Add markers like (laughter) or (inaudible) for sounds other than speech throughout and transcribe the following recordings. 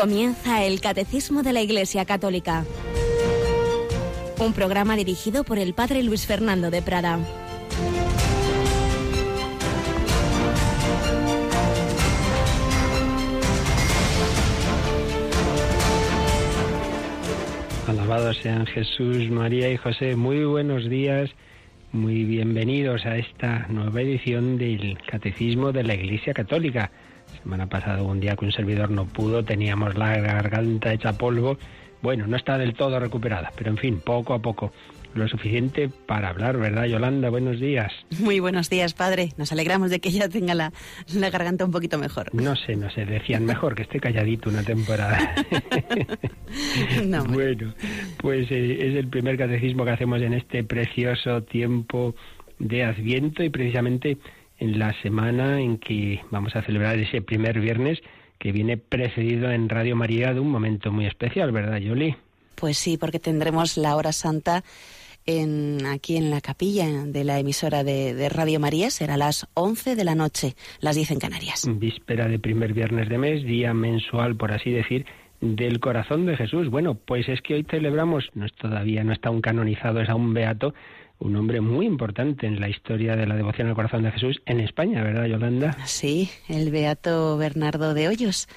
Comienza el Catecismo de la Iglesia Católica. Un programa dirigido por el Padre Luis Fernando de Prada. Alabados sean Jesús, María y José. Muy buenos días, muy bienvenidos a esta nueva edición del Catecismo de la Iglesia Católica semana pasada, un día que un servidor no pudo, teníamos la garganta hecha polvo. Bueno, no está del todo recuperada, pero en fin, poco a poco. Lo suficiente para hablar, ¿verdad, Yolanda? Buenos días. Muy buenos días, padre. Nos alegramos de que ella tenga la, la garganta un poquito mejor. No sé, no sé. Decían mejor que esté calladito una temporada. (laughs) no, bueno, pues eh, es el primer catecismo que hacemos en este precioso tiempo de Adviento y precisamente en la semana en que vamos a celebrar ese primer viernes que viene precedido en Radio María de un momento muy especial, ¿verdad, Yoli? Pues sí, porque tendremos la hora santa en, aquí en la capilla de la emisora de, Radio María. Será las 11 de la noche, las 10 en Canarias. Víspera de primer viernes de mes, día mensual, por así decir, del corazón de Jesús. Bueno, pues es que hoy celebramos, no es todavía, no está aún canonizado, es aún beato, un hombre muy importante en la historia de la devoción al corazón de Jesús en España, ¿verdad, Yolanda? Sí, el beato Bernardo de Hoyos.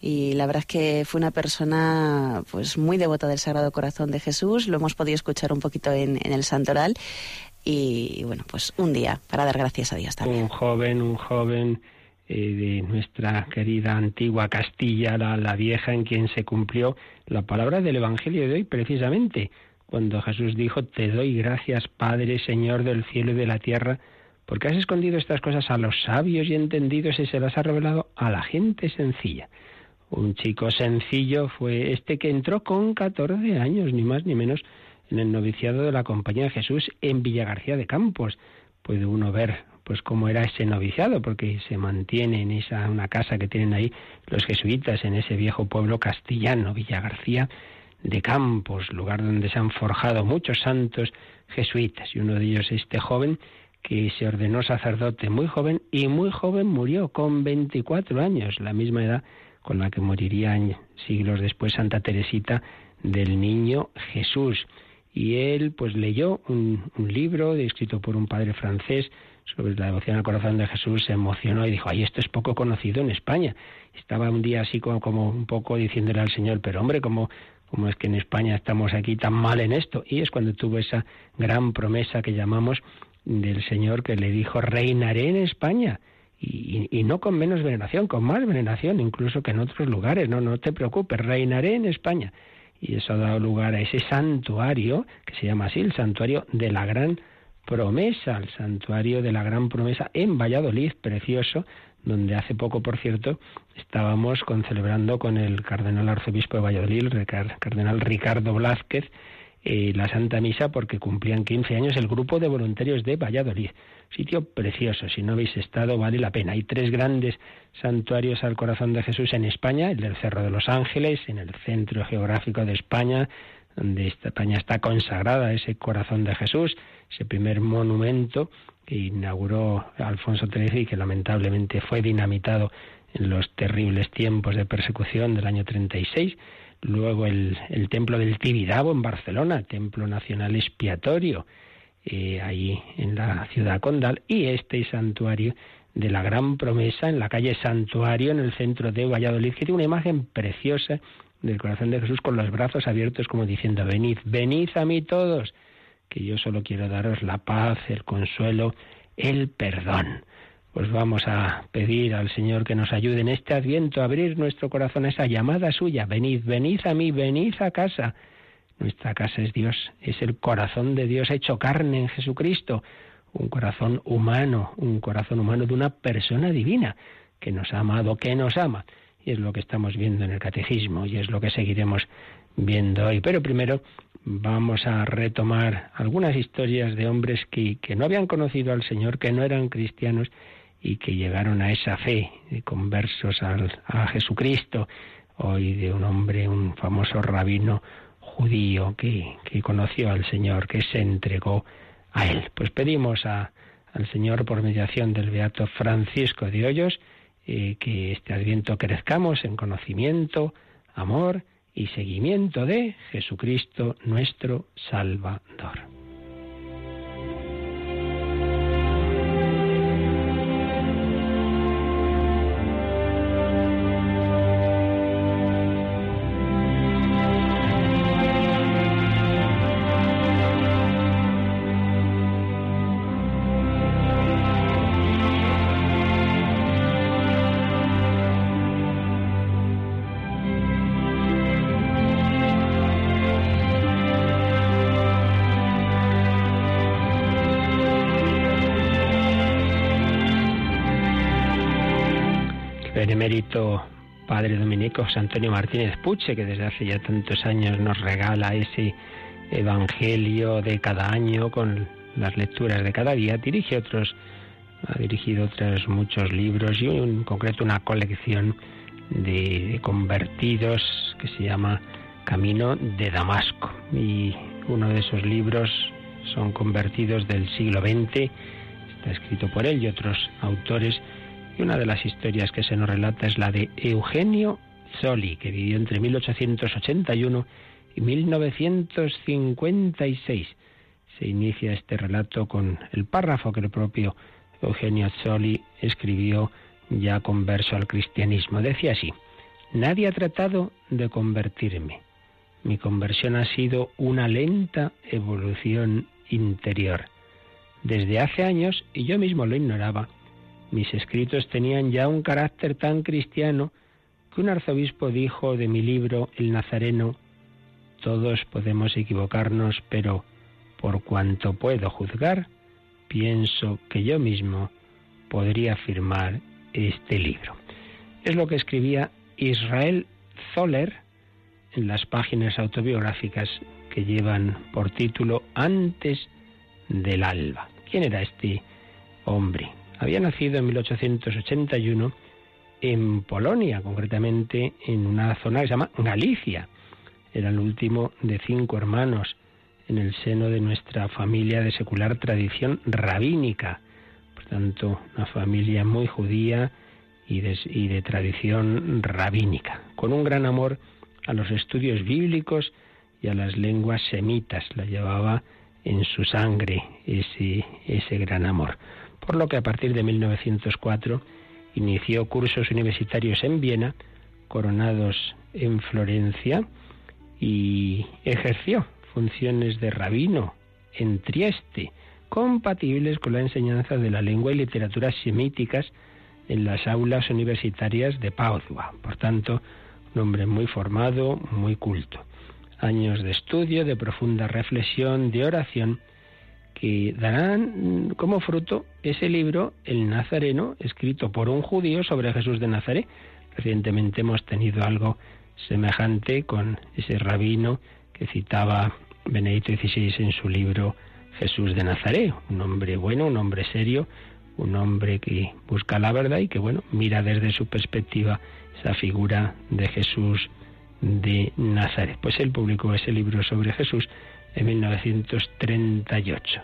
Y la verdad es que fue una persona pues muy devota del Sagrado Corazón de Jesús, lo hemos podido escuchar un poquito en, el Santoral y bueno, pues un día para dar gracias a Dios también. Un joven, un joven eh, de nuestra querida antigua Castilla, la, la vieja, en quien se cumplió la palabra del Evangelio de hoy precisamente cuando Jesús dijo, Te doy gracias, Padre, Señor del cielo y de la tierra, porque has escondido estas cosas a los sabios y entendidos y se las has revelado a la gente sencilla. Un chico sencillo fue este que entró con 14 años, ni más ni menos, en el noviciado de la Compañía de Jesús en Villagarcía de Campos. Puede uno ver pues cómo era ese noviciado, porque se mantiene en esa una casa que tienen ahí los jesuitas en ese viejo pueblo castellano, Villagarcía de Campos, lugar donde se han forjado muchos santos jesuitas, y uno de ellos este joven que se ordenó sacerdote muy joven y muy joven murió con 24 años, la misma edad con la que moriría siglos después Santa Teresita del Niño Jesús. Y él pues leyó un, un libro escrito por un padre francés sobre la devoción al corazón de Jesús, se emocionó y dijo, ay, esto es poco conocido en España. Estaba un día así como, como un poco diciéndole al Señor, pero hombre, como cómo es que en España estamos aquí tan mal en esto. Y es cuando tuvo esa gran promesa que llamamos del Señor que le dijo, reinaré en España. Y, y, no con menos veneración, con más veneración, incluso que en otros lugares. No, no te preocupes, reinaré en España. Y eso ha dado lugar a ese santuario, que se llama así, el santuario de la gran promesa, el santuario de la gran promesa en Valladolid, precioso, donde hace poco, por cierto, estábamos celebrando con el cardenal arzobispo de Valladolid, el cardenal Ricardo Blázquez, eh, la Santa Misa porque cumplían 15 años el grupo de voluntarios de Valladolid. Sitio precioso, si no habéis estado vale la pena. Hay tres grandes santuarios al corazón de Jesús en España, el del Cerro de los Ángeles, en el centro geográfico de España, donde España está consagrada ese corazón de Jesús, ese primer monumento que inauguró Alfonso XIII y que lamentablemente fue dinamitado en los terribles tiempos de persecución del año 36. Luego el, el templo del Tibidabo en Barcelona, templo nacional expiatorio, eh, ahí en la ciudad condal, y este santuario de la Gran Promesa en la calle Santuario, en el centro de Valladolid, que tiene una imagen preciosa del corazón de Jesús con los brazos abiertos como diciendo, venid, venid a mí todos que yo solo quiero daros la paz, el consuelo, el perdón. Pues vamos a pedir al Señor que nos ayude en este adviento a abrir nuestro corazón a esa llamada suya. Venid, venid a mí, venid a casa. Nuestra casa es Dios, es el corazón de Dios hecho carne en Jesucristo, un corazón humano, un corazón humano de una persona divina que nos ha amado, que nos ama. Y es lo que estamos viendo en el catecismo y es lo que seguiremos viendo hoy. Pero primero vamos a retomar algunas historias de hombres que, no habían conocido al Señor, que no eran cristianos y que llegaron a esa fe, de conversos a Jesucristo, hoy de un hombre, un famoso rabino judío que, que conoció al Señor, que se entregó a Él. Pues pedimos a, al Señor, por mediación del Beato Francisco de Hoyos, eh, que este adviento crezcamos en conocimiento, amor y seguimiento de Jesucristo nuestro Salvador. Benemérito padre dominico José Antonio Martínez Puche, que desde hace ya tantos años nos regala ese evangelio de cada año con las lecturas de cada día, dirige otros, ha dirigido otros muchos libros y en concreto una colección de convertidos que se llama Camino de Damasco. Y uno de esos libros son convertidos del siglo XX, está escrito por él y otros autores y una de las historias que se nos relata es la de Eugenio Zoli, que vivió entre 1881 y 1956. Se inicia este relato con el párrafo que el propio Eugenio Zoli escribió ya converso al cristianismo. Decía así, nadie ha tratado de convertirme. Mi conversión ha sido una lenta evolución interior. Desde hace años, y yo mismo lo ignoraba, mis escritos tenían ya un carácter tan cristiano que un arzobispo dijo de mi libro El Nazareno, todos podemos equivocarnos, pero por cuanto puedo juzgar, pienso que yo mismo podría firmar este libro. Es lo que escribía Israel Zoller en las páginas autobiográficas que llevan por título Antes del alba. ¿Quién era este hombre? Había nacido en 1881 en Polonia, concretamente en una zona que se llama Galicia. Era el último de cinco hermanos en el seno de nuestra familia de secular tradición rabínica. Por tanto, una familia muy judía y de, tradición rabínica, con un gran amor a los estudios bíblicos y a las lenguas semitas. La llevaba en su sangre ese gran amor por lo que a partir de 1904 inició cursos universitarios en Viena, coronados en Florencia, y ejerció funciones de rabino en Trieste, compatibles con la enseñanza de la lengua y literatura semíticas en las aulas universitarias de Padua. Por tanto, un hombre muy formado, muy culto. Años de estudio, de profunda reflexión, de oración que darán como fruto ese libro, El Nazareno, escrito por un judío sobre Jesús de Nazaret. Recientemente hemos tenido algo semejante con ese rabino que citaba Benedicto XVI en su libro Jesús de Nazaret, un hombre bueno, un hombre serio, un hombre que busca la verdad y que, bueno, mira desde su perspectiva esa figura de Jesús de Nazaret. Pues él publicó ese libro sobre Jesús en 1938.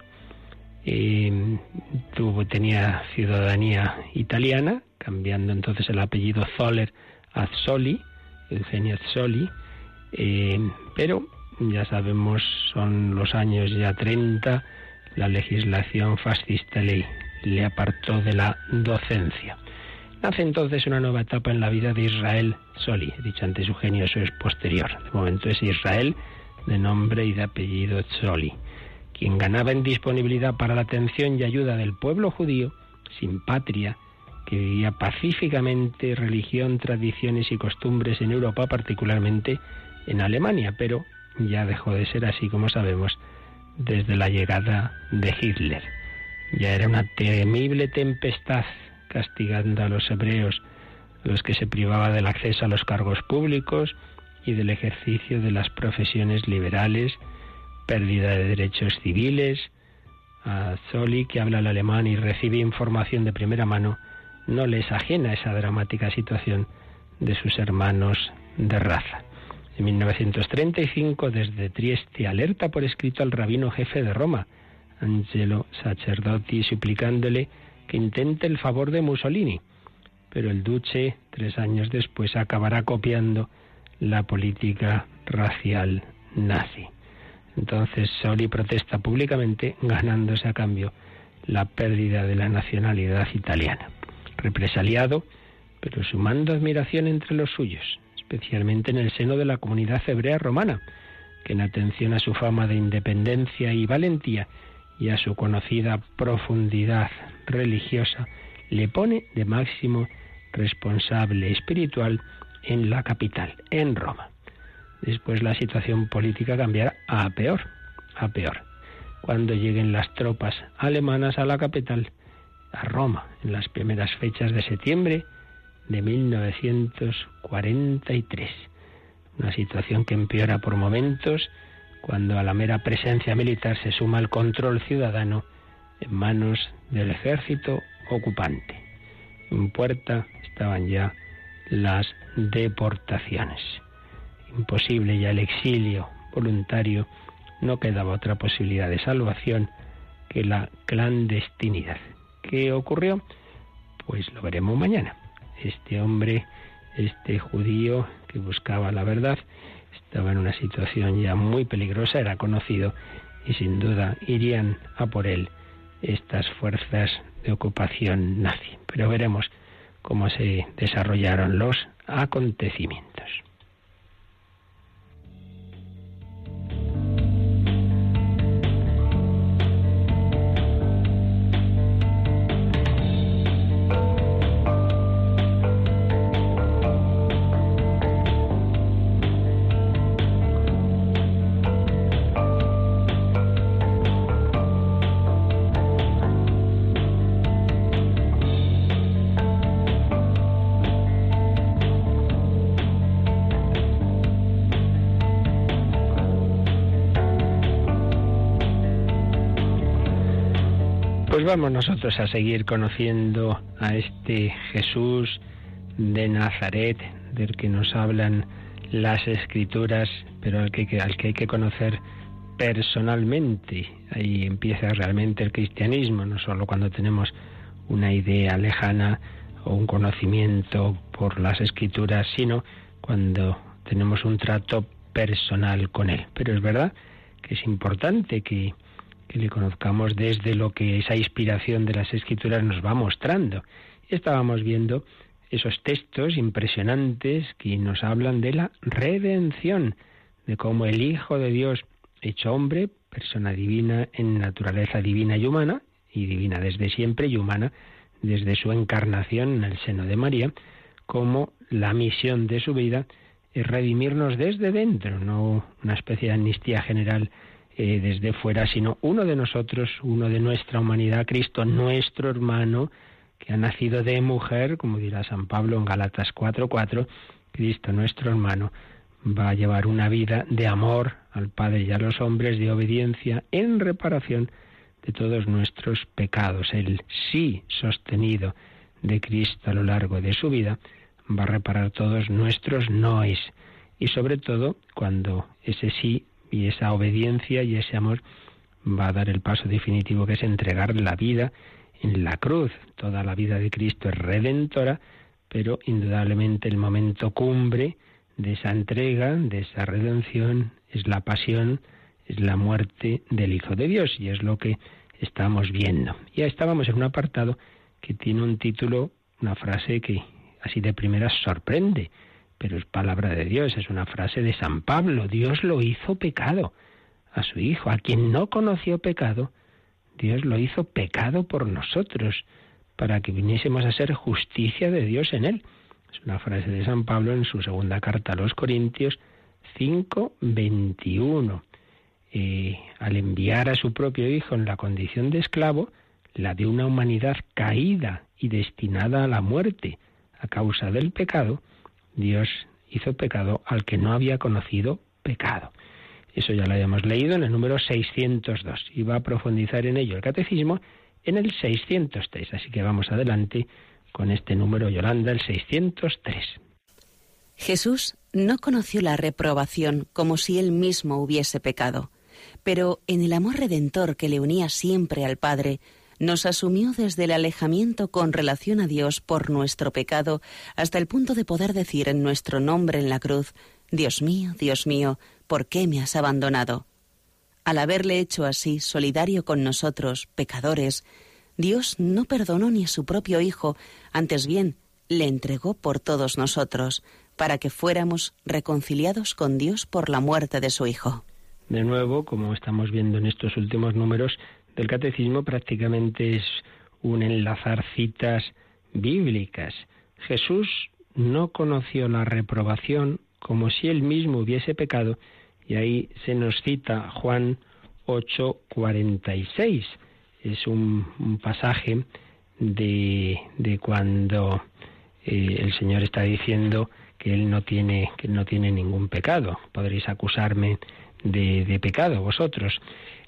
tuvo, tenía ciudadanía italiana, cambiando entonces el apellido Zoller a Zoli, Eugenio Zoli, eh, pero ya sabemos, son los años ya 30, la legislación fascista le, le apartó de la docencia. Nace entonces una nueva etapa en la vida de Israel Soli. He dicho antes Eugenio, eso es posterior. De momento es Israel de nombre y de apellido Tzoli, quien ganaba en disponibilidad para la atención y ayuda del pueblo judío, sin patria, que vivía pacíficamente religión, tradiciones y costumbres en Europa, particularmente en Alemania, pero ya dejó de ser así, como sabemos, desde la llegada de Hitler. Ya era una temible tempestad castigando a los hebreos, los que se privaba del acceso a los cargos públicos, y del ejercicio de las profesiones liberales, pérdida de derechos civiles. A Zoli, que habla el alemán y recibe información de primera mano, no les ajena esa dramática situación de sus hermanos de raza. En 1935, desde Trieste, alerta por escrito al rabino jefe de Roma, Angelo Sacerdoti, suplicándole que intente el favor de Mussolini. Pero el duce, tres años después, acabará copiando la política racial nazi. Entonces Soli protesta públicamente ganándose a cambio la pérdida de la nacionalidad italiana. Represaliado, pero sumando admiración entre los suyos, especialmente en el seno de la comunidad hebrea romana, que en atención a su fama de independencia y valentía y a su conocida profundidad religiosa, le pone de máximo responsable espiritual en la capital, en Roma. Después la situación política cambiará a peor, a peor. Cuando lleguen las tropas alemanas a la capital, a Roma, en las primeras fechas de septiembre de 1943. Una situación que empeora por momentos cuando a la mera presencia militar se suma el control ciudadano en manos del ejército ocupante. En puerta estaban ya las deportaciones. Imposible ya el exilio voluntario, no quedaba otra posibilidad de salvación que la clandestinidad. ¿Qué ocurrió? Pues lo veremos mañana. Este hombre, este judío que buscaba la verdad, estaba en una situación ya muy peligrosa, era conocido y sin duda irían a por él estas fuerzas de ocupación nazi. Pero veremos cómo se desarrollaron los acontecimientos. Nosotros a seguir conociendo a este Jesús de Nazaret, del que nos hablan las escrituras, pero al que, al que hay que conocer personalmente. Ahí empieza realmente el cristianismo, no solo cuando tenemos una idea lejana o un conocimiento por las escrituras, sino cuando tenemos un trato personal con él. Pero es verdad que es importante que que le conozcamos desde lo que esa inspiración de las escrituras nos va mostrando. Estábamos viendo esos textos impresionantes que nos hablan de la redención, de cómo el Hijo de Dios, hecho hombre, persona divina en naturaleza divina y humana, y divina desde siempre y humana desde su encarnación en el seno de María, como la misión de su vida es redimirnos desde dentro, no una especie de amnistía general eh, desde fuera, sino uno de nosotros, uno de nuestra humanidad, Cristo, nuestro hermano, que ha nacido de mujer, como dirá San Pablo en Galatas 4:4, Cristo, nuestro hermano, va a llevar una vida de amor al Padre y a los hombres, de obediencia en reparación de todos nuestros pecados. El sí sostenido de Cristo a lo largo de su vida va a reparar todos nuestros noes. Y sobre todo cuando ese sí y esa obediencia y ese amor va a dar el paso definitivo que es entregar la vida en la cruz. Toda la vida de Cristo es redentora, pero indudablemente el momento cumbre de esa entrega, de esa redención, es la pasión, es la muerte del Hijo de Dios y es lo que estamos viendo. Ya estábamos en un apartado que tiene un título, una frase que así de primeras sorprende pero es palabra de Dios, es una frase de San Pablo. Dios lo hizo pecado a su Hijo, a quien no conoció pecado, Dios lo hizo pecado por nosotros, para que viniésemos a ser justicia de Dios en él. Es una frase de San Pablo en su segunda carta a los Corintios 5, 21. Eh, al enviar a su propio Hijo en la condición de esclavo, la de una humanidad caída y destinada a la muerte a causa del pecado, Dios hizo pecado al que no había conocido pecado. Eso ya lo habíamos leído en el número 602 y va a profundizar en ello el catecismo en el 603. Así que vamos adelante con este número, Yolanda, el 603. Jesús no conoció la reprobación como si él mismo hubiese pecado, pero en el amor redentor que le unía siempre al Padre, nos asumió desde el alejamiento con relación a Dios por nuestro pecado hasta el punto de poder decir en nuestro nombre en la cruz, Dios mío, Dios mío, ¿por qué me has abandonado? Al haberle hecho así, solidario con nosotros, pecadores, Dios no perdonó ni a su propio Hijo, antes bien, le entregó por todos nosotros, para que fuéramos reconciliados con Dios por la muerte de su Hijo. De nuevo, como estamos viendo en estos últimos números del catecismo, prácticamente es un enlazar citas bíblicas. Jesús no conoció la reprobación como si él mismo hubiese pecado, y ahí se nos cita Juan 8:46. Es un, pasaje de, de cuando eh, el Señor está diciendo que él no tiene que no tiene ningún pecado. Podréis acusarme de, de, pecado vosotros.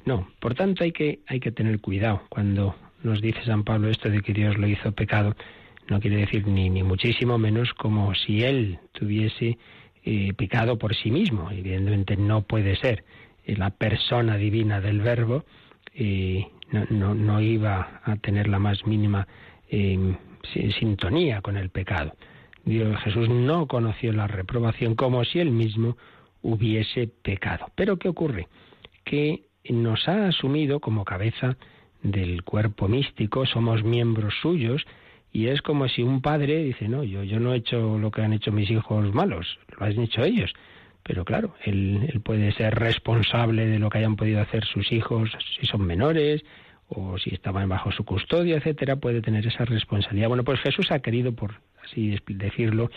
No, por tanto hay que hay que tener cuidado cuando nos dice San Pablo esto de que Dios lo hizo pecado. No quiere decir ni ni muchísimo menos como si él tuviese eh, pecado por sí mismo. Evidentemente no puede ser. Eh, la persona divina del Verbo eh, no, no, no, iba a tener la más mínima sintonía con el pecado. Dios, Jesús no conoció la reprobación como si él mismo hubiese pecado. Pero ¿qué ocurre? Que nos ha asumido como cabeza del cuerpo místico, somos miembros suyos, y es como si un padre dice, no, yo, yo no he hecho lo que han hecho mis hijos malos, lo han hecho ellos. Pero claro, él, él puede ser responsable de lo que hayan podido hacer sus hijos si son menores, o si estaban bajo su custodia, etcétera, puede tener esa responsabilidad. Bueno, pues Jesús ha querido, por así decirlo,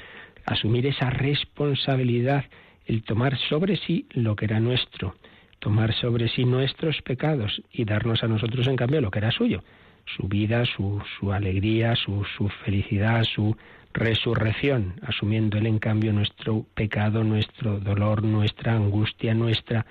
asumir esa responsabilidad, el tomar sobre sí lo que era nuestro, tomar sobre sí nuestros pecados y darnos a nosotros en cambio lo que era suyo, su vida, su, su alegría, su, su felicidad, su resurrección, asumiendo él en cambio nuestro pecado, nuestro dolor, nuestra angustia, nuestra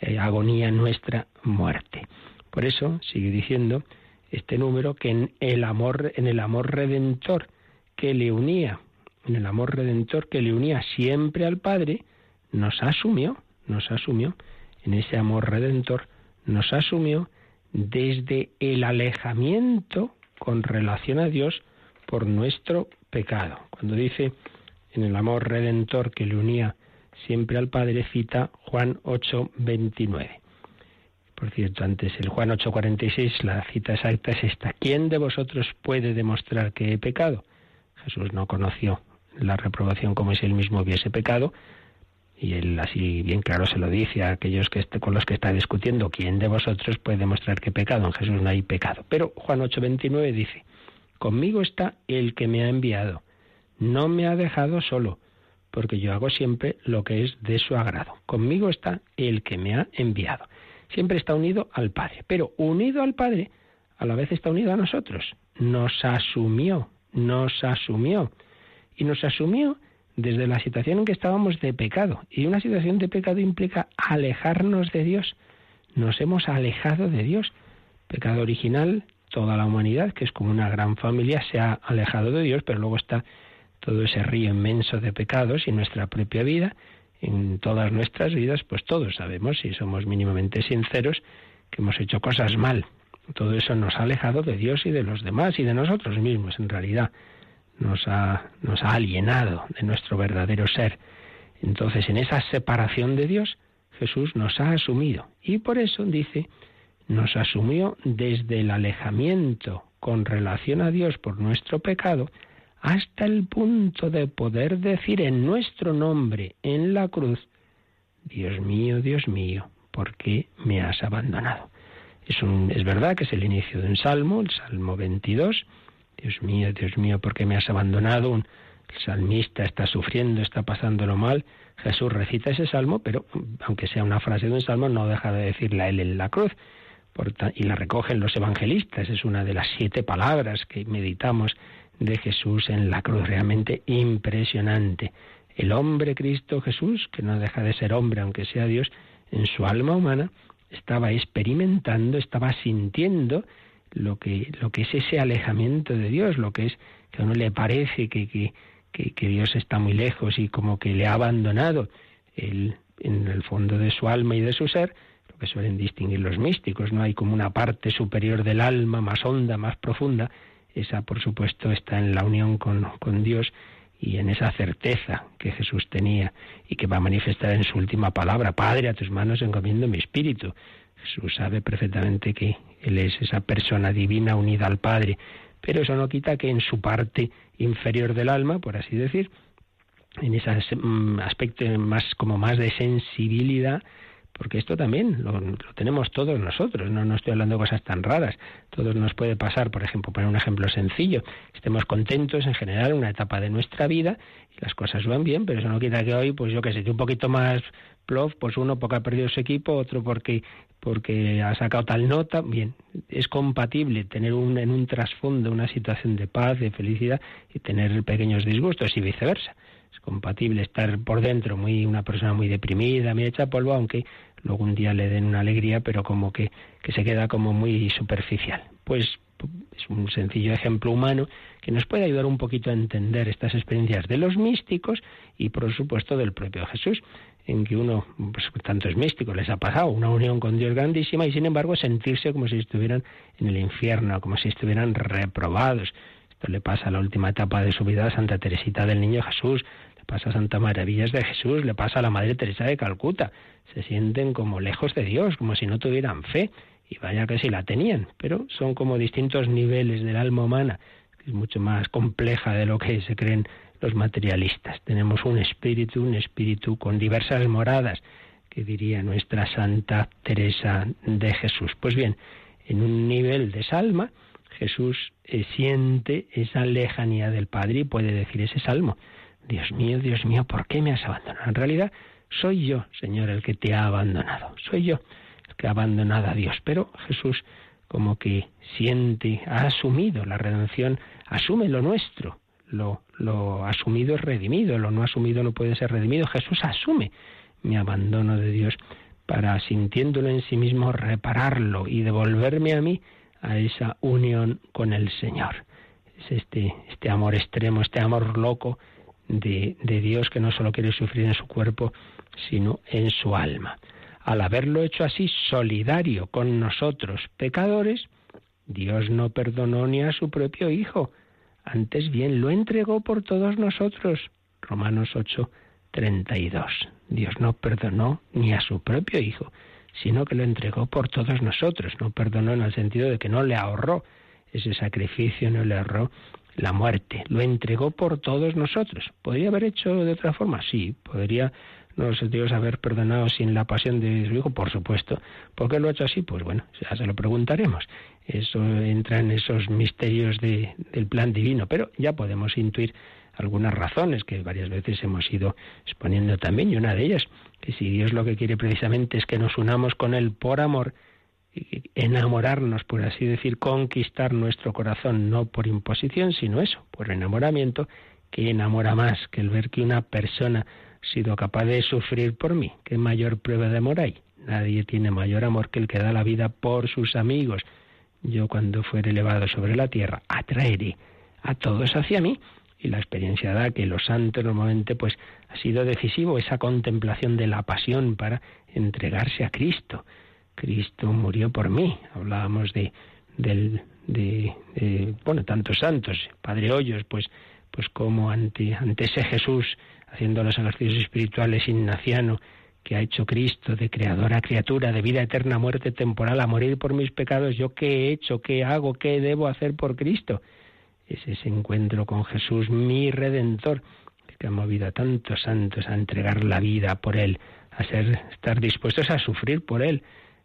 eh, agonía, nuestra muerte. Por eso sigue diciendo este número que en el amor, en el amor redentor que le unía, en el amor redentor que le unía siempre al Padre, nos asumió, nos asumió, en ese amor redentor, nos asumió desde el alejamiento con relación a Dios por nuestro pecado. Cuando dice en el amor redentor que le unía siempre al Padre, cita Juan 8, 29. Por cierto, antes el Juan 8:46, la cita exacta es esta. ¿Quién de vosotros puede demostrar que he pecado? Jesús no conoció la reprobación como si él mismo hubiese pecado, y él así bien claro se lo dice a aquellos que con los que está discutiendo, ¿quién de vosotros puede demostrar que pecado? En Jesús no hay pecado. Pero Juan 8:29 dice, conmigo está el que me ha enviado, no me ha dejado solo, porque yo hago siempre lo que es de su agrado. Conmigo está el que me ha enviado siempre está unido al Padre, pero unido al Padre a la vez está unido a nosotros. Nos asumió, nos asumió y nos asumió desde la situación en que estábamos de pecado. Y una situación de pecado implica alejarnos de Dios. Nos hemos alejado de Dios. Pecado original, toda la humanidad, que es como una gran familia, se ha alejado de Dios, pero luego está todo ese río inmenso de pecados y nuestra propia vida en todas nuestras vidas, pues todos sabemos, si somos mínimamente sinceros, que hemos hecho cosas mal. Todo eso nos ha alejado de Dios y de los demás y de nosotros mismos, en realidad. Nos ha, nos ha alienado de nuestro verdadero ser. Entonces, en esa separación de Dios, Jesús nos ha asumido. Y por eso dice, nos asumió desde el alejamiento con relación a Dios por nuestro pecado, hasta el punto de poder decir en nuestro nombre en la cruz, Dios mío, Dios mío, ¿por qué me has abandonado? Es, un, es verdad que es el inicio de un salmo, el Salmo 22, Dios mío, Dios mío, ¿por qué me has abandonado? Un, salmista está sufriendo, está pasándolo mal. Jesús recita ese salmo, pero aunque sea una frase de un salmo, no deja de decirla él en la cruz. y la recogen los evangelistas. Es una de las siete palabras que meditamos de Jesús en la cruz, realmente impresionante. El hombre Cristo Jesús, que no deja de ser hombre aunque sea Dios, en su alma humana estaba experimentando, estaba sintiendo lo que, lo que es ese alejamiento de Dios, lo que es que a uno le parece que, que, que, Dios está muy lejos y como que le ha abandonado. En el fondo de su alma y de su ser, lo que suelen distinguir los místicos, no hay como una parte superior del alma más honda, más profunda, esa, por supuesto, está en la unión con, con Dios y en esa certeza que Jesús tenía y que va a manifestar en su última palabra, Padre, a tus manos encomiendo mi espíritu. Jesús sabe perfectamente que Él es esa persona divina unida al Padre, pero eso no quita que en su parte inferior del alma, por así decir, en ese mm, aspecto más como más de sensibilidad, porque esto también lo, tenemos todos nosotros, no, no estoy hablando de cosas tan raras, todos nos puede pasar, por ejemplo, poner un ejemplo sencillo, estemos contentos en general en una etapa de nuestra vida y las cosas van bien, pero eso no quita que hoy, pues yo que sé, un poquito más pues uno porque ha perdido su equipo, otro porque porque ha sacado tal nota, bien, es compatible tener un, en un trasfondo una situación de paz, de felicidad y tener pequeños disgustos y viceversa. Es compatible estar por dentro muy una persona muy deprimida, muy hecha polvo, aunque luego un día le den una alegría, pero como que, que se queda como muy superficial. Pues es un sencillo ejemplo humano que nos puede ayudar un poquito a entender estas experiencias de los místicos y por supuesto del propio Jesús, en que uno, pues, tantos místicos les ha pasado una unión con Dios grandísima y sin embargo sentirse como si estuvieran en el infierno, como si estuvieran reprobados. Esto le pasa a la última etapa de su vida a Santa Teresita del Niño Jesús, le pasa a Santa Maravillas de Jesús, le pasa a la Madre Teresa de Calcuta se sienten como lejos de Dios, como si no tuvieran fe, y vaya que sí la tenían, pero son como distintos niveles del alma humana, que es mucho más compleja de lo que se creen los materialistas. Tenemos un espíritu, un espíritu con diversas moradas, que diría nuestra Santa Teresa de Jesús. Pues bien, en un nivel de salma, Jesús eh, siente esa lejanía del Padre y puede decir ese salmo, Dios mío, Dios mío, ¿por qué me has abandonado? En realidad, soy yo, Señor, el que te ha abandonado. Soy yo el que ha abandonado a Dios. Pero Jesús como que siente, ha asumido la redención, asume lo nuestro. Lo, lo asumido es redimido, lo no asumido no puede ser redimido. Jesús asume mi abandono de Dios para, sintiéndolo en sí mismo, repararlo y devolverme a mí a esa unión con el Señor. Es este, este amor extremo, este amor loco de, de Dios que no solo quiere sufrir en su cuerpo, sino en su alma. Al haberlo hecho así solidario con nosotros pecadores, Dios no perdonó ni a su propio Hijo, antes bien lo entregó por todos nosotros. Romanos 8, 32. Dios no perdonó ni a su propio Hijo, sino que lo entregó por todos nosotros. No perdonó en el sentido de que no le ahorró ese sacrificio, no le ahorró la muerte. Lo entregó por todos nosotros. ¿Podría haber hecho de otra forma? Sí, podría los Dios haber perdonado sin la pasión de su Hijo? Por supuesto. ¿Por qué lo ha hecho así? Pues bueno, ya se lo preguntaremos. Eso entra en esos misterios de, del plan divino, pero ya podemos intuir algunas razones que varias veces hemos ido exponiendo también, y una de ellas, que si Dios lo que quiere precisamente es que nos unamos con Él por amor, enamorarnos, por así decir, conquistar nuestro corazón, no por imposición, sino eso, por enamoramiento, que enamora más que el ver que una persona sido capaz de sufrir por mí. ¿Qué mayor prueba de amor hay? Nadie tiene mayor amor que el que da la vida por sus amigos. Yo cuando fuere elevado sobre la tierra atraeré a todos hacia mí. Y la experiencia da que los santos normalmente pues ha sido decisivo esa contemplación de la pasión para entregarse a Cristo. Cristo murió por mí. Hablábamos de, del, de, bueno, tantos santos, Padre Hoyos, pues, pues como ante, ante ese Jesús haciendo los ejercicios espirituales ignaciano que ha hecho Cristo de creadora a criatura, de vida eterna, muerte temporal, a morir por mis pecados, yo qué he hecho, qué hago, qué debo hacer por Cristo. Es ese encuentro con Jesús, mi redentor, que ha movido a tantos santos a entregar la vida por Él, a ser, estar dispuestos a sufrir por Él.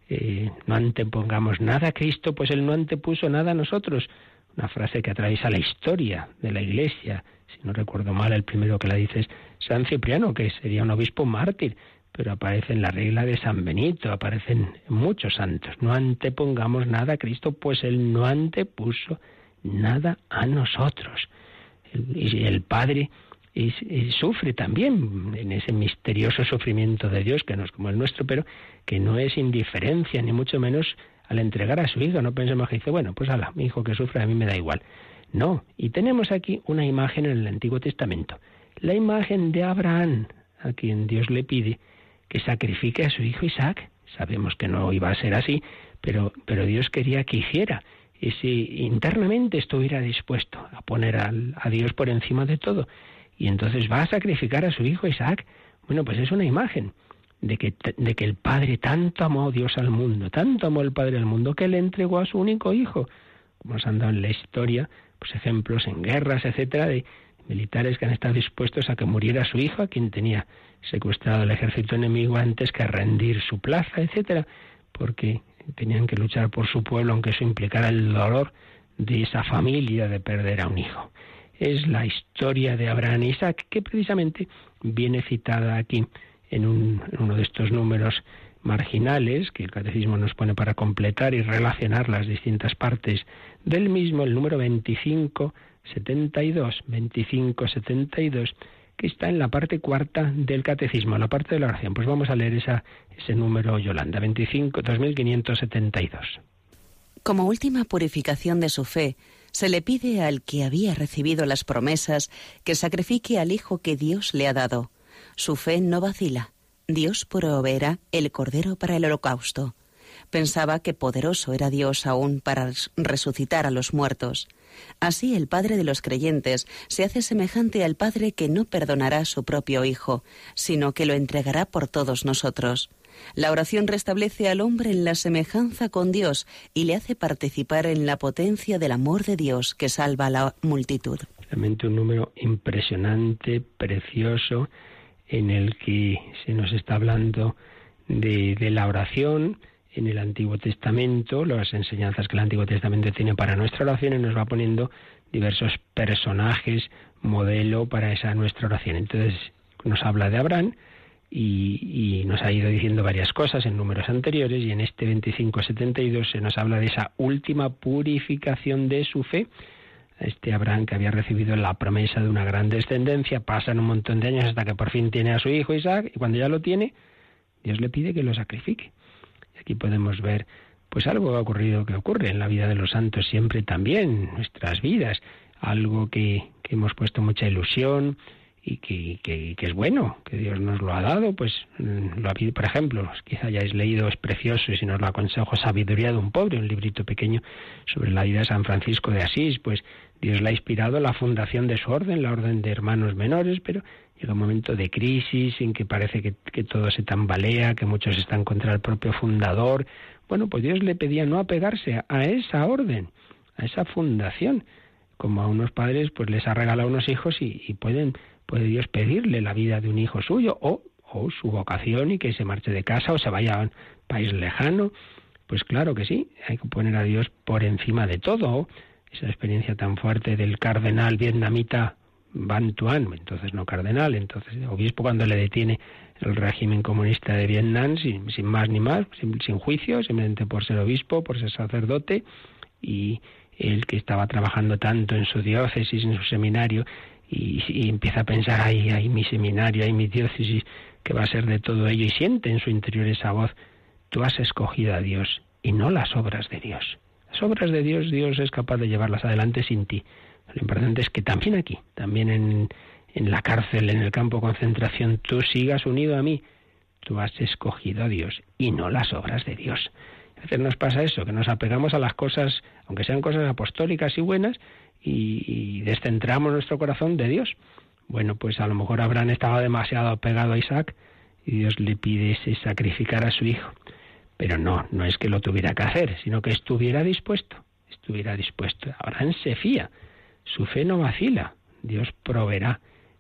Eh, no antepongamos nada a Cristo, pues Él no antepuso nada a nosotros. Una frase que atraviesa la historia de la Iglesia, si no recuerdo mal, el primero que la dice es San Cipriano, que sería un obispo mártir, pero aparece en la regla de San Benito, aparecen muchos santos. No antepongamos nada a Cristo, pues Él no antepuso nada a nosotros. Y el Padre sufre también en ese misterioso sufrimiento de Dios, que no es como el nuestro, pero que no es indiferencia, ni mucho menos al entregar a su hijo. No pensemos que dice, bueno, pues ala, mi hijo que sufre a mí me da igual. No, y tenemos aquí una imagen en el Antiguo Testamento, la imagen de Abraham, a quien Dios le pide que sacrifique a su hijo Isaac. Sabemos que no iba a ser así, pero, pero Dios quería que hiciera. Y si internamente estuviera dispuesto a poner a Dios por encima de todo, y entonces va a sacrificar a su hijo Isaac. Bueno, pues es una imagen de que, de que el Padre tanto amó a Dios al mundo, tanto amó el Padre al mundo, que le entregó a su único hijo. Como nos han dado en la historia, pues ejemplos en guerras, etcétera, de militares que han estado dispuestos a que muriera su hijo, a quien tenía secuestrado el ejército enemigo antes que rendir su plaza, etcétera, porque tenían que luchar por su pueblo, aunque eso implicara el dolor de esa familia de perder a un hijo. Es la historia de Abraham e Isaac que precisamente viene citada aquí en, uno de estos números marginales que el catecismo nos pone para completar y relacionar las distintas partes del mismo, el número 2572, 2572, que está en la parte cuarta del catecismo, la parte de la oración. Pues vamos a leer esa, ese número, Yolanda, 25, 2572. Como última purificación de su fe, se le pide al que había recibido las promesas que sacrifique al Hijo que Dios le ha dado. Su fe no vacila. Dios proveerá el cordero para el holocausto. Pensaba que poderoso era Dios aún para resucitar a los muertos. Así el Padre de los creyentes se hace semejante al Padre que no perdonará a su propio Hijo, sino que lo entregará por todos nosotros. La oración restablece al hombre en la semejanza con Dios y le hace participar en la potencia del amor de Dios que salva a la multitud. Realmente un número impresionante, precioso, en el que se nos está hablando de, de la oración, en el Antiguo Testamento, las enseñanzas que el Antiguo Testamento tiene para nuestra oración y nos va poniendo diversos personajes, modelo para esa nuestra oración. Entonces nos habla de Abraham y, nos ha ido diciendo varias cosas en números anteriores y en este 2572 se nos habla de esa última purificación de su fe. Este Abraham que había recibido la promesa de una gran descendencia, pasan un montón de años hasta que por fin tiene a su hijo Isaac y cuando ya lo tiene, Dios le pide que lo sacrifique. Aquí podemos ver pues algo que ha ocurrido, que ocurre en la vida de los santos siempre también, nuestras vidas, algo que, que hemos puesto mucha ilusión y que, que, que, es bueno, que Dios nos lo ha dado, pues mm, lo ha por ejemplo, quizá hayáis leído, es precioso y si nos lo aconsejo, Sabiduría de un pobre, un librito pequeño sobre la vida de San Francisco de Asís, pues Dios le ha inspirado la fundación de su orden, la orden de hermanos menores, pero llega un momento de crisis en que parece que, todo se tambalea, que muchos están contra el propio fundador. Bueno, pues Dios le pedía no apegarse a, esa orden, a esa fundación. Como a unos padres, pues les ha regalado unos hijos y, pueden, puede Dios pedirle la vida de un hijo suyo o, o su vocación y que se marche de casa o se vaya a un país lejano. Pues claro que sí, hay que poner a Dios por encima de todo. Esa experiencia tan fuerte del cardenal vietnamita Van Tuan, entonces no cardenal, entonces obispo cuando le detiene el régimen comunista de Vietnam sin, sin más ni más, sin, juicio, simplemente por ser obispo, por ser sacerdote y él que estaba trabajando tanto en su diócesis, en su seminario y, empieza a pensar, ay, ay, mi seminario, ay, mi diócesis, que va a ser de todo ello y siente en su interior esa voz, tú has escogido a Dios y no las obras de Dios. Las obras de Dios, Dios es capaz de llevarlas adelante sin ti. Lo importante es que también aquí, también en, en la cárcel, en el campo de concentración, tú sigas unido a mí. Tú has escogido a Dios y no las obras de Dios. A veces nos pasa eso, que nos apegamos a las cosas, aunque sean cosas apostólicas y buenas, y, descentramos nuestro corazón de Dios. Bueno, pues a lo mejor Abraham estaba demasiado apegado a Isaac y Dios le pide ese sacrificar a su hijo. Pero no, no es que lo tuviera que hacer, sino que estuviera dispuesto, estuviera dispuesto. Abraham se fía su fe no vacila. Dios proveerá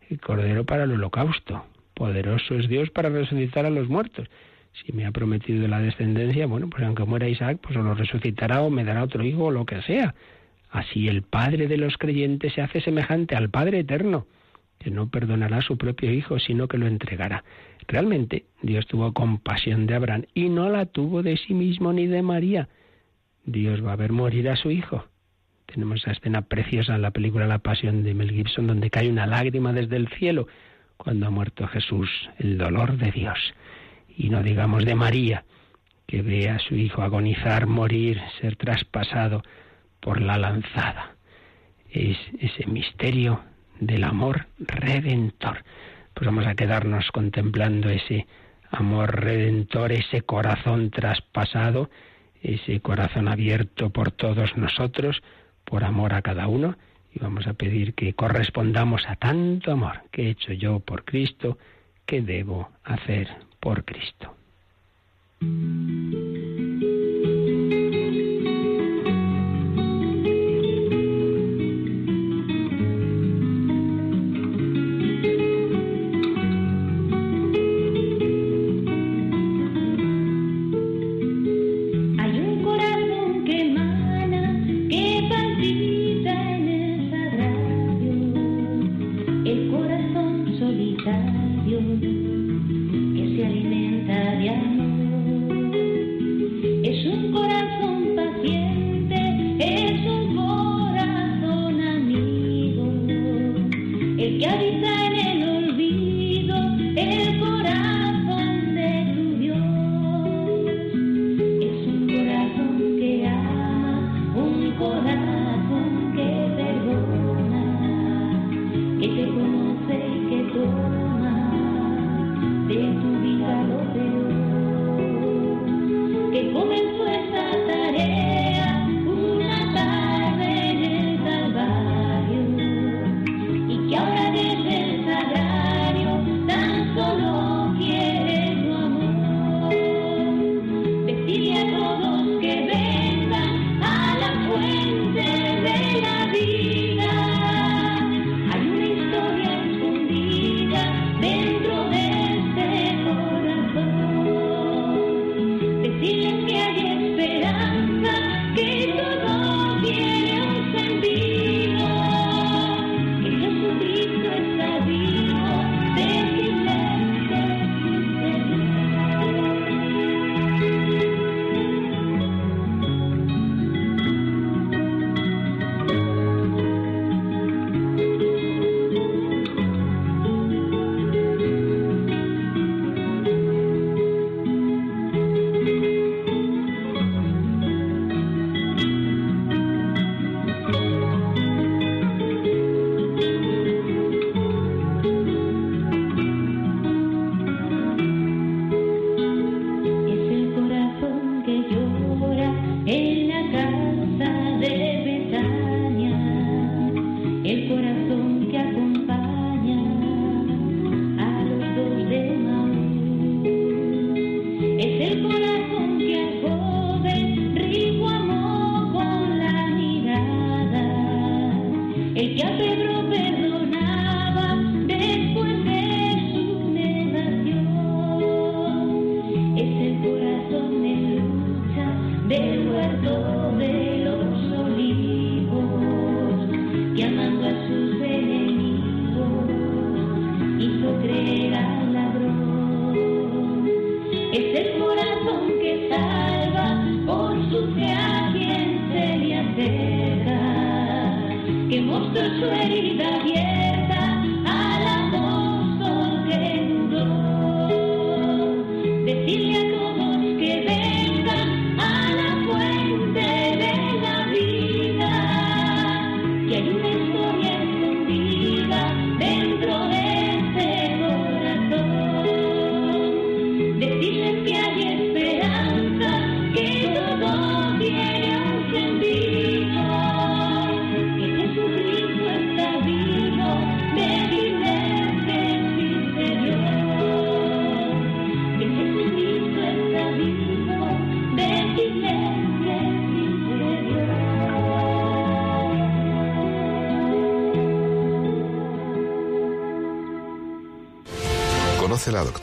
el cordero para el holocausto. Poderoso es Dios para resucitar a los muertos. Si me ha prometido la descendencia, bueno, pues aunque muera Isaac, pues o lo resucitará o me dará otro hijo o lo que sea. Así el Padre de los creyentes se hace semejante al Padre eterno, que no perdonará a su propio hijo, sino que lo entregará. Realmente Dios tuvo compasión de Abraham y no la tuvo de sí mismo ni de María. Dios va a ver morir a su hijo tenemos esa escena preciosa en la película La Pasión de Mel Gibson, donde cae una lágrima desde el cielo cuando ha muerto Jesús, el dolor de Dios. Y no digamos de María, que ve a su hijo agonizar, morir, ser traspasado por la lanzada. Es ese misterio del amor redentor. Pues vamos a quedarnos contemplando ese amor redentor, ese corazón traspasado, ese corazón abierto por todos nosotros, por amor a cada uno y vamos a pedir que correspondamos a tanto amor que he hecho yo por Cristo, que debo hacer por Cristo.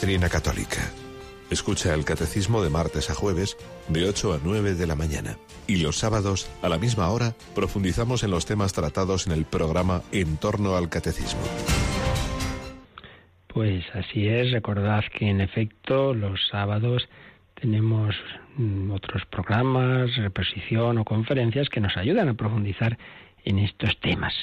Doctrina católica. Escucha el catecismo de martes a jueves de 8 a 9 de la mañana. Y los sábados, a la misma hora, profundizamos en los temas tratados en el programa En torno al catecismo. Pues así es, recordad que en efecto los sábados tenemos mm, otros programas, reposición o conferencias que nos ayudan a profundizar en estos temas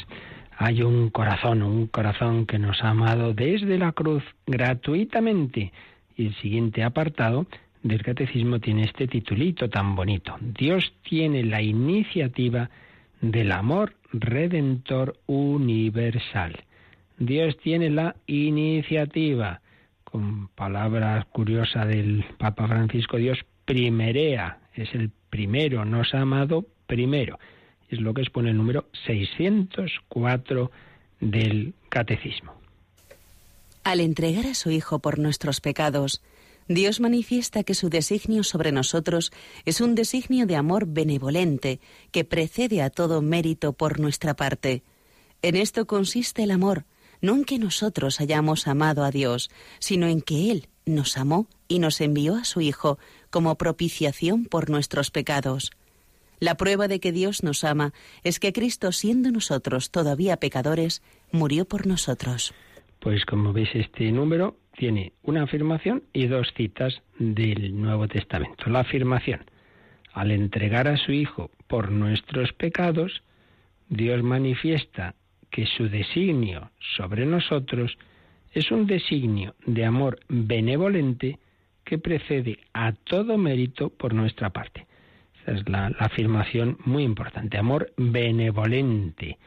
hay un corazón, un corazón que nos ha amado desde la cruz gratuitamente. Y el siguiente apartado del catecismo tiene este titulito tan bonito. Dios tiene la iniciativa del amor redentor universal. Dios tiene la iniciativa. Con palabras curiosas del Papa Francisco, Dios primerea, es el primero, nos ha amado primero. Es lo que expone el número 604 del Catecismo. Al entregar a su Hijo por nuestros pecados, Dios manifiesta que su designio sobre nosotros es un designio de amor benevolente que precede a todo mérito por nuestra parte. En esto consiste el amor, no en que nosotros hayamos amado a Dios, sino en que Él nos amó y nos envió a su Hijo como propiciación por nuestros pecados. La prueba de que Dios nos ama es que Cristo, siendo nosotros todavía pecadores, murió por nosotros. Pues como veis este número tiene una afirmación y dos citas del Nuevo Testamento. La afirmación, al entregar a su Hijo por nuestros pecados, Dios manifiesta que su designio sobre nosotros es un designio de amor benevolente que precede a todo mérito por nuestra parte. Esa es la, afirmación muy importante. Amor benevolente.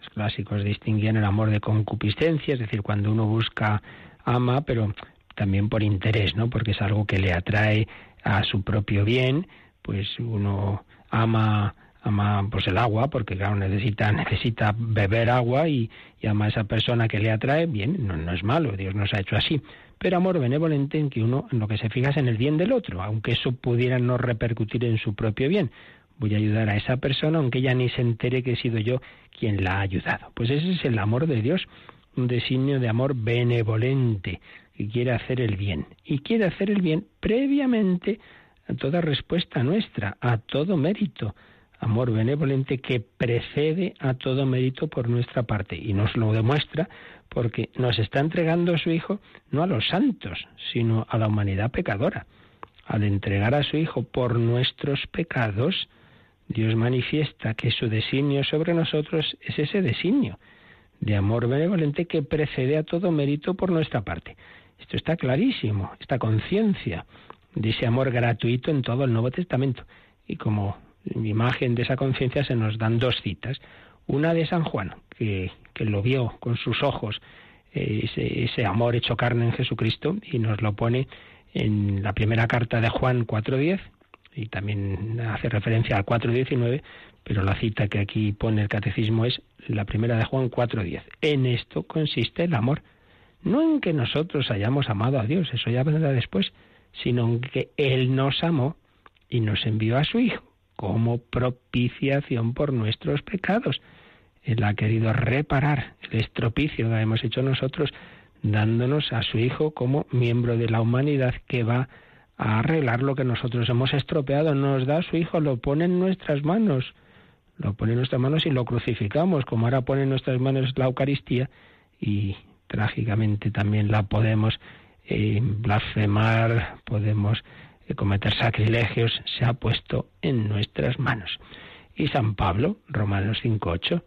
Los clásicos distinguían el amor de concupiscencia, es decir, cuando uno busca, ama, pero también por interés, ¿no? Porque es algo que le atrae a su propio bien, pues uno ama ama pues el agua porque claro necesita (laughs) necesita beber agua y, ama a esa persona que le atrae bien no, no es malo Dios nos ha hecho así pero amor benevolente en que uno en lo que se fija es en el bien del otro aunque eso pudiera no repercutir en su propio bien. Voy a ayudar a esa persona aunque ella ni se entere que he sido yo quien la ha ayudado. Pues ese es el amor de Dios un designio de amor benevolente que quiere hacer el bien. Y quiere hacer el bien previamente a toda respuesta nuestra a todo mérito. Amor benevolente que precede a todo mérito por nuestra parte y nos lo demuestra porque nos está entregando su Hijo no a los santos, sino a la humanidad pecadora. Al entregar a su Hijo por nuestros pecados, Dios manifiesta que su designio sobre nosotros es ese designio de amor benevolente que precede a todo mérito por nuestra parte. Esto está clarísimo, esta conciencia de ese amor gratuito en todo el Nuevo Testamento. Y como imagen de esa conciencia se nos dan dos citas. Una de San Juan, que, que lo vio con sus ojos, eh, ese, ese, amor hecho carne en Jesucristo, y nos lo pone en la primera carta de Juan 4.10, y también hace referencia al 4.19, pero la cita que aquí pone el catecismo es la primera de Juan 4.10. En esto consiste el amor, no en que nosotros hayamos amado a Dios, eso ya vendrá después, sino en que Él nos amó y nos envió a su Hijo como propiciación por nuestros pecados. Él ha querido reparar el estropicio que hemos hecho nosotros, dándonos a su Hijo como miembro de la humanidad que va a arreglar lo que nosotros hemos estropeado. Nos da a su Hijo, lo pone en nuestras manos, lo pone en nuestras manos y lo crucificamos, como ahora pone en nuestras manos la Eucaristía y trágicamente también la podemos eh, blasfemar, podemos de cometer sacrilegios se ha puesto en nuestras manos. Y San Pablo, Romanos 5.8,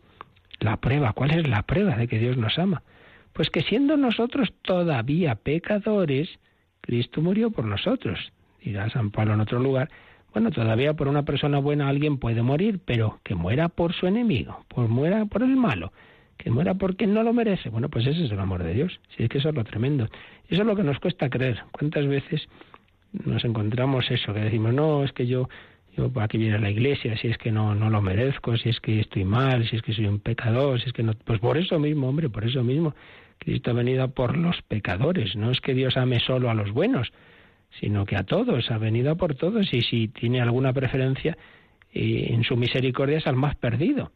la prueba, ¿cuál es la prueba de que Dios nos ama? Pues que siendo nosotros todavía pecadores, Cristo murió por nosotros. Dirá San Pablo en otro lugar, bueno, todavía por una persona buena alguien puede morir, pero que muera por su enemigo, por muera por el malo, que muera porque no lo merece. Bueno, pues ese es el amor de Dios. Si es que eso es lo tremendo. Eso es lo que nos cuesta creer. ¿Cuántas veces nos encontramos eso, que decimos, no, es que yo, yo aquí viene a la iglesia, si es que no, no lo merezco, si es que estoy mal, si es que soy un pecador, si es que no, pues por eso mismo, hombre, por eso mismo, Cristo ha venido por los pecadores, no es que Dios ame solo a los buenos, sino que a todos, ha venido por todos, y si tiene alguna preferencia, eh, en su misericordia es al más perdido.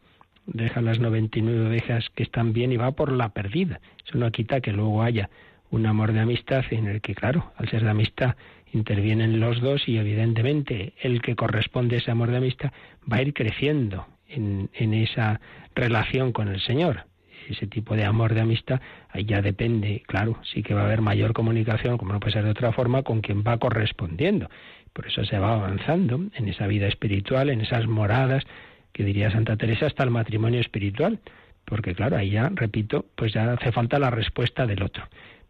Deja las 99 ovejas que están bien y va por la perdida. Eso no quita que luego haya un amor de amistad en el que, claro, al ser de amistad intervienen los dos y evidentemente el que corresponde a ese amor de amistad va a ir creciendo en, en esa relación con el Señor. Ese tipo de amor de amistad, ahí ya depende, claro, sí que va a haber mayor comunicación, como no puede ser de otra forma, con quien va correspondiendo. Por eso se va avanzando en esa vida espiritual, en esas moradas, que diría Santa Teresa, hasta el matrimonio espiritual. Porque claro, ahí ya, repito, pues ya hace falta la respuesta del otro.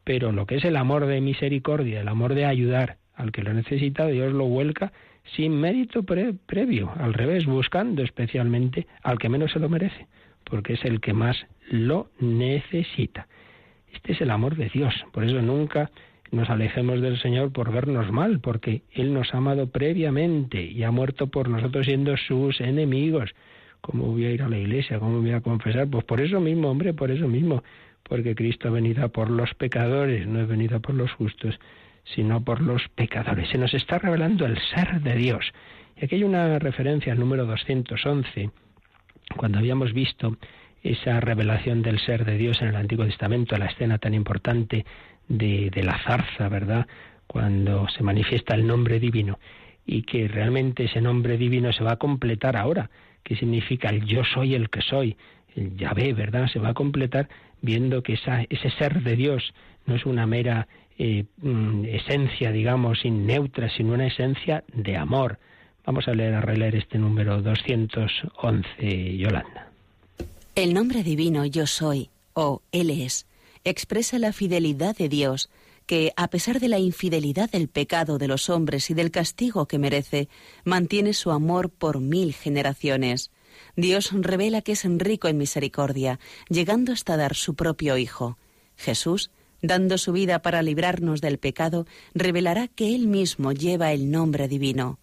Pero lo que es el amor de misericordia, el amor de ayudar, al que lo necesita, Dios lo vuelca sin mérito previo, al revés, buscando especialmente al que menos se lo merece, porque es el que más lo necesita. Este es el amor de Dios, por eso nunca nos alejemos del Señor por vernos mal, porque Él nos ha amado previamente y ha muerto por nosotros siendo sus enemigos. ¿Cómo voy a ir a la iglesia? ¿Cómo voy a confesar? Pues por eso mismo, hombre, por eso mismo. Porque Cristo ha venido por los pecadores, no ha venido por los justos, sino por los pecadores. Se nos está revelando el ser de Dios. Y aquí hay una referencia al número 211, cuando habíamos visto esa revelación del ser de Dios en el Antiguo Testamento, la escena tan importante de, de la zarza, ¿verdad? Cuando se manifiesta el nombre divino y que realmente ese nombre divino se va a completar ahora, que significa el yo soy el que soy, el Yahvé, ¿verdad? Se va a completar viendo que ese ser de Dios no es una mera eh, mm, esencia, digamos, neutra, sino una esencia de amor. Vamos a leer, a releer este número 211, Yolanda. El nombre divino yo soy, o Él es, expresa la fidelidad de Dios, que, a pesar de la infidelidad del pecado de los hombres y del castigo que merece, mantiene su amor por mil generaciones. Dios revela que es rico en misericordia, llegando hasta dar su propio Hijo. Jesús, dando su vida para librarnos del pecado, revelará que Él mismo lleva el nombre divino.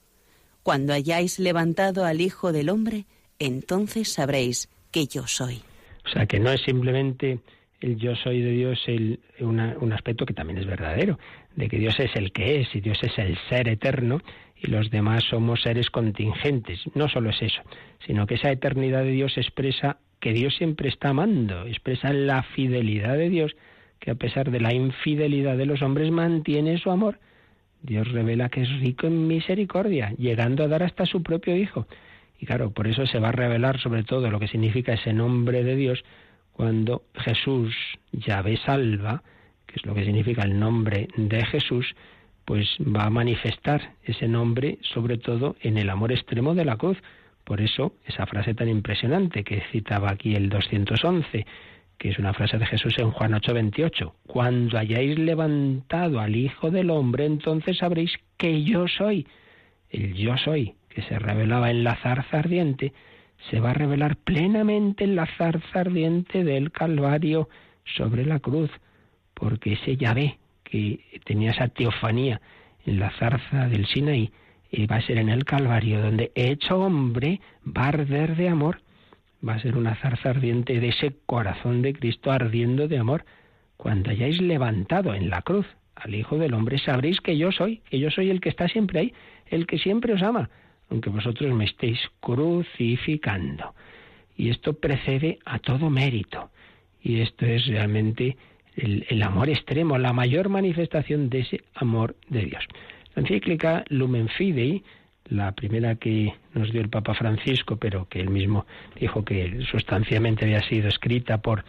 Cuando hayáis levantado al Hijo del Hombre, entonces sabréis que yo soy. O sea, que no es simplemente el yo soy de Dios el, un aspecto que también es verdadero, de que Dios es el que es y Dios es el ser eterno y los demás somos seres contingentes. No solo es eso, sino que esa eternidad de Dios expresa que Dios siempre está amando, expresa la fidelidad de Dios, que a pesar de la infidelidad de los hombres mantiene su amor. Dios revela que es rico en misericordia, llegando a dar hasta su propio Hijo. Y claro, por eso se va a revelar sobre todo lo que significa ese nombre de Dios cuando Jesús, Yahvé salva, que es lo que significa el nombre de Jesús, pues va a manifestar ese nombre sobre todo en el amor extremo de la cruz. Por eso esa frase tan impresionante que citaba aquí el 211, que es una frase de Jesús en Juan 8:28, cuando hayáis levantado al Hijo del Hombre, entonces sabréis que yo soy, el yo soy, que se revelaba en la zarza ardiente, se va a revelar plenamente en la zarza ardiente del Calvario sobre la cruz, porque ese Yahvé que tenía esa teofanía en la zarza del Sinaí, y va a ser en el Calvario, donde hecho hombre va a arder de amor, va a ser una zarza ardiente de ese corazón de Cristo ardiendo de amor. Cuando hayáis levantado en la cruz al Hijo del Hombre, sabréis que yo soy, que yo soy el que está siempre ahí, el que siempre os ama, aunque vosotros me estéis crucificando. Y esto precede a todo mérito. Y esto es realmente el, amor extremo, la mayor manifestación de ese amor de Dios. La encíclica Lumen Fidei, la primera que nos dio el Papa Francisco, pero que él mismo dijo que sustancialmente había sido escrita por,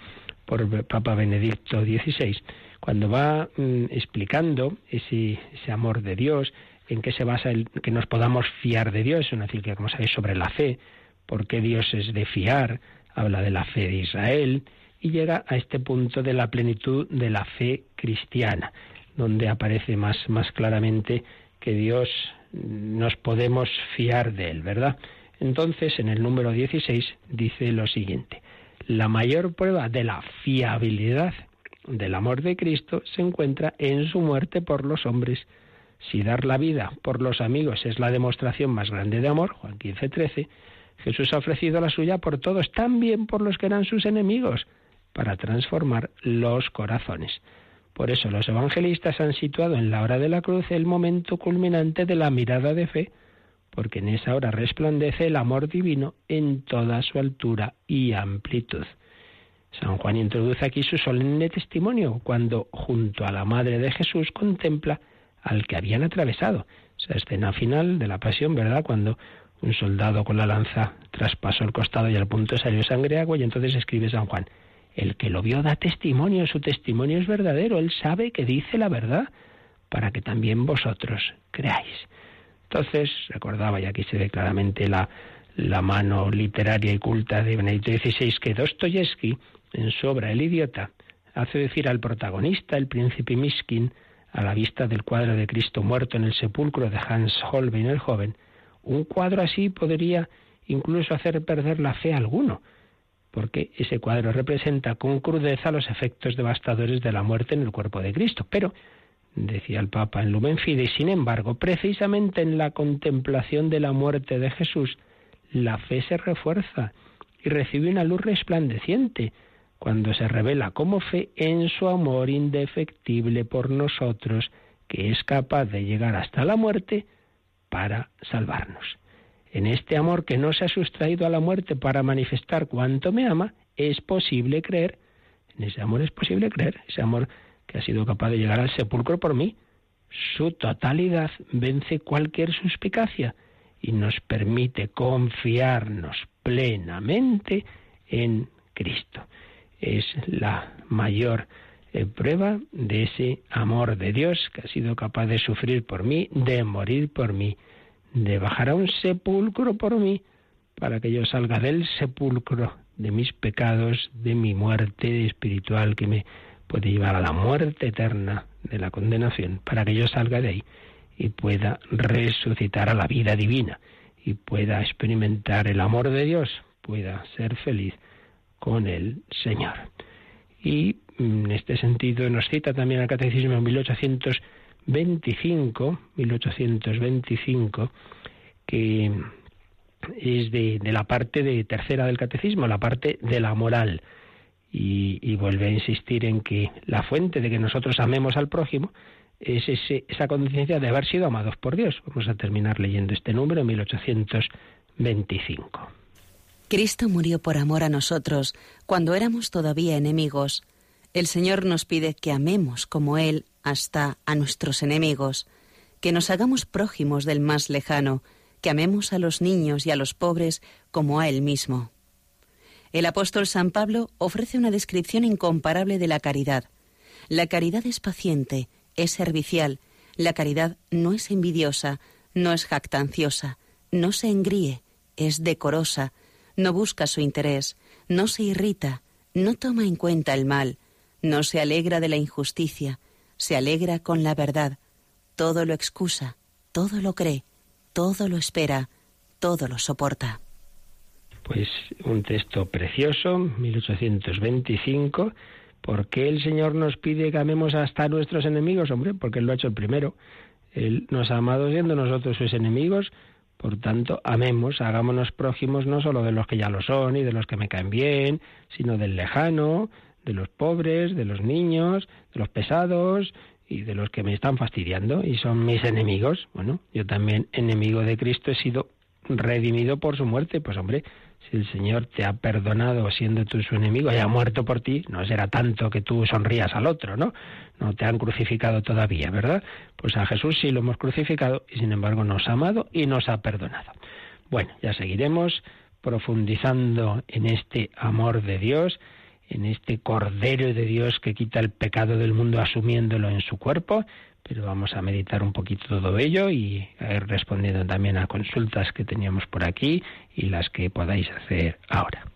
por Papa Benedicto XVI, cuando va mm, explicando ese, ese amor de Dios, en qué se basa el que nos podamos fiar de Dios, es una que como sabéis, sobre la fe, por qué Dios es de fiar, habla de la fe de Israel, y llega a este punto de la plenitud de la fe cristiana, donde aparece más, más claramente que Dios nos podemos fiar de él, ¿verdad? Entonces, en el número 16 dice lo siguiente, la mayor prueba de la fiabilidad del amor de Cristo se encuentra en su muerte por los hombres, si dar la vida por los amigos es la demostración más grande de amor, Juan 15, 13, Jesús ha ofrecido la suya por todos, también por los que eran sus enemigos, para transformar los corazones. Por eso los evangelistas han situado en la hora de la cruz el momento culminante de la mirada de fe, porque en esa hora resplandece el amor divino en toda su altura y amplitud. San Juan introduce aquí su solemne testimonio cuando, junto a la Madre de Jesús, contempla al que habían atravesado. Esa escena final de la pasión, ¿verdad? Cuando un soldado con la lanza traspasó el costado y al punto salió sangre agua y entonces escribe San Juan, el que lo vio da testimonio, su testimonio es verdadero, él sabe que dice la verdad, para que también vosotros creáis. Entonces, recordaba, y aquí se ve claramente la, la mano literaria y culta de Benedicto XVI, que Dostoyevsky, en su obra El idiota, hace decir al protagonista, el príncipe Miskin, a la vista del cuadro de Cristo muerto en el sepulcro de Hans Holbein el joven, un cuadro así podría incluso hacer perder la fe a alguno, porque ese cuadro representa con crudeza los efectos devastadores de la muerte en el cuerpo de Cristo. Pero, decía el Papa en Lumen Fide, sin embargo, precisamente en la contemplación de la muerte de Jesús, la fe se refuerza y recibe una luz resplandeciente cuando se revela como fe en su amor indefectible por nosotros, que es capaz de llegar hasta la muerte para salvarnos. En este amor que no se ha sustraído a la muerte para manifestar cuánto me ama, es posible creer. En ese amor es posible creer, ese amor que ha sido capaz de llegar al sepulcro por mí. Su totalidad vence cualquier suspicacia y nos permite confiarnos plenamente en Cristo es la mayor eh, prueba de ese amor de Dios que ha sido capaz de sufrir por mí, de morir por mí, de bajar a un sepulcro por mí, para que yo salga del sepulcro de mis pecados, de mi muerte espiritual que me puede llevar a la muerte eterna de la condenación, para que yo salga de ahí y pueda resucitar a la vida divina y pueda experimentar el amor de Dios, pueda ser feliz con el Señor. Y mm, en este sentido nos cita también el Catecismo en 1825, 1825, que es de, la parte de tercera del Catecismo, la parte de la moral. Y, y, vuelve a insistir en que la fuente de que nosotros amemos al prójimo es ese, esa conciencia de haber sido amados por Dios. Vamos a terminar leyendo este número, 1825. Cristo murió por amor a nosotros cuando éramos todavía enemigos. El Señor nos pide que amemos como Él hasta a nuestros enemigos, que nos hagamos prójimos del más lejano, que amemos a los niños y a los pobres como a Él mismo. El apóstol San Pablo ofrece una descripción incomparable de la caridad. La caridad es paciente, es servicial, la caridad no es envidiosa, no es jactanciosa, no se engríe, es decorosa, no busca su interés, no se irrita, no toma en cuenta el mal, no se alegra de la injusticia, se alegra con la verdad, todo lo excusa, todo lo cree, todo lo espera, todo lo soporta. Pues un texto precioso, 1825. ¿Por qué el Señor nos pide que amemos hasta a nuestros enemigos? Hombre, porque Él lo ha hecho el primero. Él nos ha amado siendo nosotros sus enemigos, por tanto, amemos, hagámonos prójimos no solo de los que ya lo son y de los que me caen bien, sino del lejano, de los pobres, de los niños, de los pesados y de los que me están fastidiando y son mis enemigos. Bueno, yo también, enemigo de Cristo, he sido redimido por su muerte. Pues hombre, si el Señor te ha perdonado siendo tú su enemigo y ha muerto por ti, no será tanto que tú sonrías al otro, ¿no? No te han crucificado todavía, ¿verdad? Pues a Jesús sí lo hemos crucificado y sin embargo nos ha amado y nos ha perdonado. Bueno, ya seguiremos profundizando en este amor de Dios, en este Cordero de Dios que quita el pecado del mundo asumiéndolo en su cuerpo pero vamos a meditar un poquito todo ello y respondiendo también a consultas que teníamos por aquí y las que podáis hacer ahora.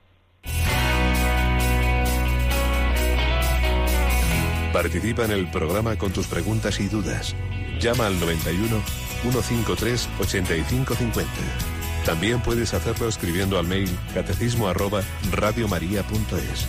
Participa en el programa con tus preguntas y dudas. Llama al 91 153 8550. También puedes hacerlo escribiendo al mail catecismo radiomaria.es.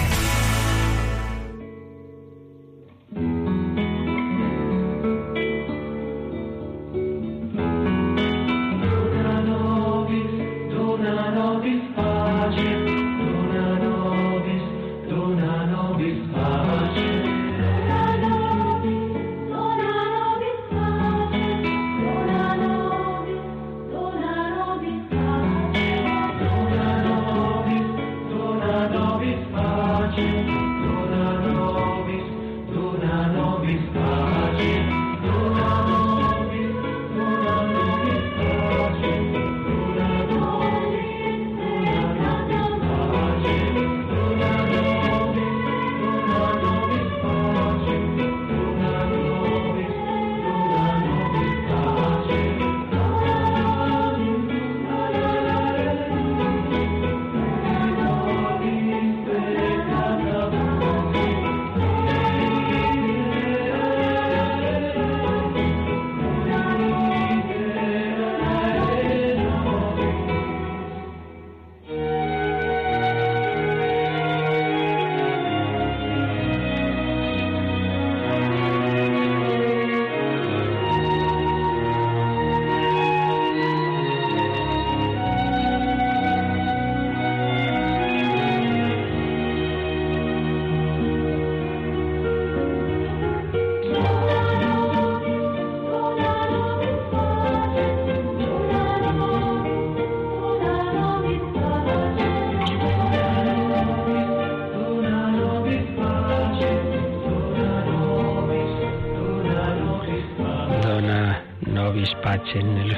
despachen el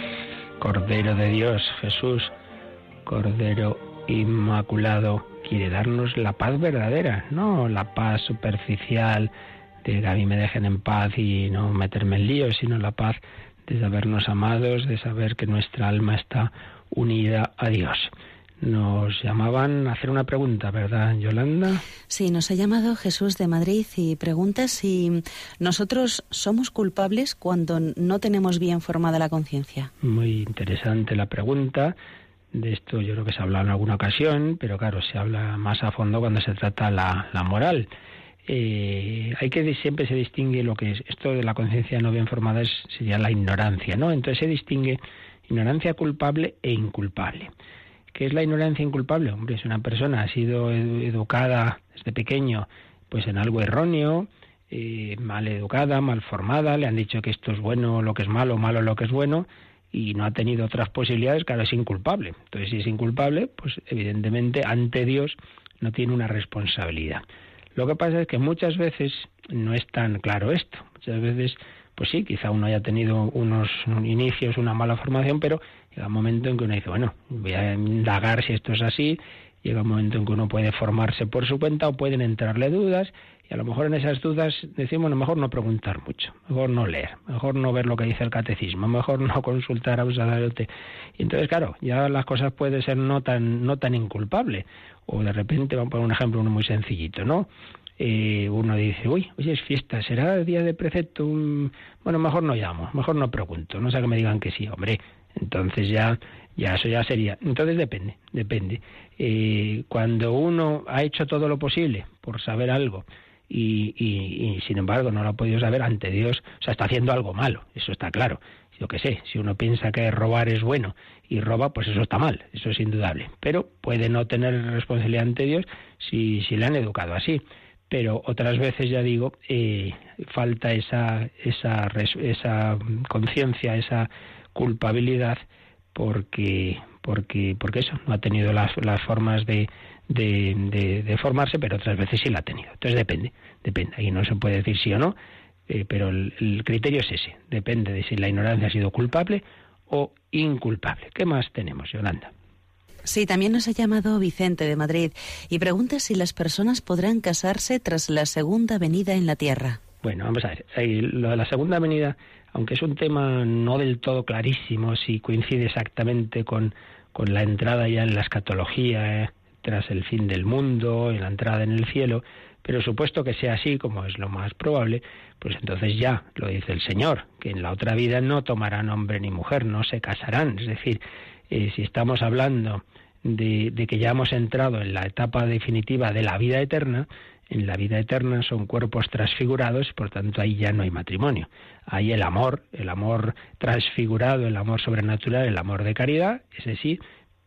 Cordero de Dios, Jesús, Cordero Inmaculado, quiere darnos la paz verdadera, no la paz superficial de a mí me dejen en paz y no meterme en líos, sino la paz de sabernos amados, de saber que nuestra alma está unida a Dios. Nos llamaban a hacer una pregunta, ¿verdad, Yolanda? Sí, nos ha llamado Jesús de Madrid y pregunta si nosotros somos culpables cuando no tenemos bien formada la conciencia. Muy interesante la pregunta. De esto yo creo que se ha hablado en alguna ocasión, pero claro, se habla más a fondo cuando se trata la, la moral. Eh, hay que siempre se distingue lo que es esto de la conciencia no bien formada es, sería la ignorancia, ¿no? Entonces se distingue ignorancia culpable e inculpable. ¿Qué es la ignorancia inculpable? Hombre, si una persona ha sido educada desde pequeño, pues en algo erróneo, eh, mal educada, mal formada, le han dicho que esto es bueno, lo que es malo, malo lo que es bueno, y no ha tenido otras posibilidades, claro, es inculpable. Entonces, si es inculpable, pues evidentemente ante Dios no tiene una responsabilidad. Lo que pasa es que muchas veces no es tan claro esto. Muchas veces, pues sí, quizá uno haya tenido unos inicios, una mala formación, pero llega un momento en que uno dice, bueno, voy a indagar si esto es así. Llega un momento en que uno puede formarse por su cuenta o pueden entrarle dudas y a lo mejor en esas dudas decimos, bueno, mejor no preguntar mucho, mejor no leer, mejor no ver lo que dice el catecismo, mejor no (laughs) consultar a un sacerdote. Y entonces, claro, ya las cosas pueden ser no tan, no tan inculpable. O de repente, vamos a poner un ejemplo uno muy sencillito, ¿no? Eh, uno dice, uy, hoy es fiesta, ¿será día de precepto? Bueno, mejor no llamo, mejor no pregunto, no sé que me digan que sí, hombre. Entonces ya, ya eso ya sería. Entonces depende, depende. Eh, cuando uno ha hecho todo lo posible por saber algo y, y, sin embargo no lo ha podido saber ante Dios, o sea, está haciendo algo malo, eso está claro. Yo qué sé, si uno piensa que robar es bueno y roba, pues eso está mal, eso es indudable. Pero puede no tener responsabilidad ante Dios si, si le han educado así. Pero otras veces, ya digo, eh, falta esa, esa, esa conciencia, esa culpabilidad, porque, porque, porque eso, no ha tenido las, las formas de, de, de, formarse, pero otras veces sí la ha tenido. Entonces depende, depende. Ahí no se puede decir sí o no, eh, pero el, el, criterio es ese. Depende de si la ignorancia ha sido culpable o inculpable. ¿Qué más tenemos, Yolanda? Sí, también nos ha llamado Vicente de Madrid y pregunta si las personas podrán casarse tras la segunda venida en la tierra. Bueno, vamos a ver. Lo de la segunda venida, aunque es un tema no del todo clarísimo, si coincide exactamente con, con la entrada ya en la escatología, eh, tras el fin del mundo, en la entrada en el cielo, pero supuesto que sea así, como es lo más probable, pues entonces ya lo dice el Señor, que en la otra vida no tomarán hombre ni mujer, no se casarán. Es decir, eh, si estamos hablando de, de, que ya hemos entrado en la etapa definitiva de la vida eterna, en la vida eterna son cuerpos transfigurados, por tanto ahí ya no hay matrimonio. Hay el amor, el amor transfigurado, el amor sobrenatural, el amor de caridad, ese sí,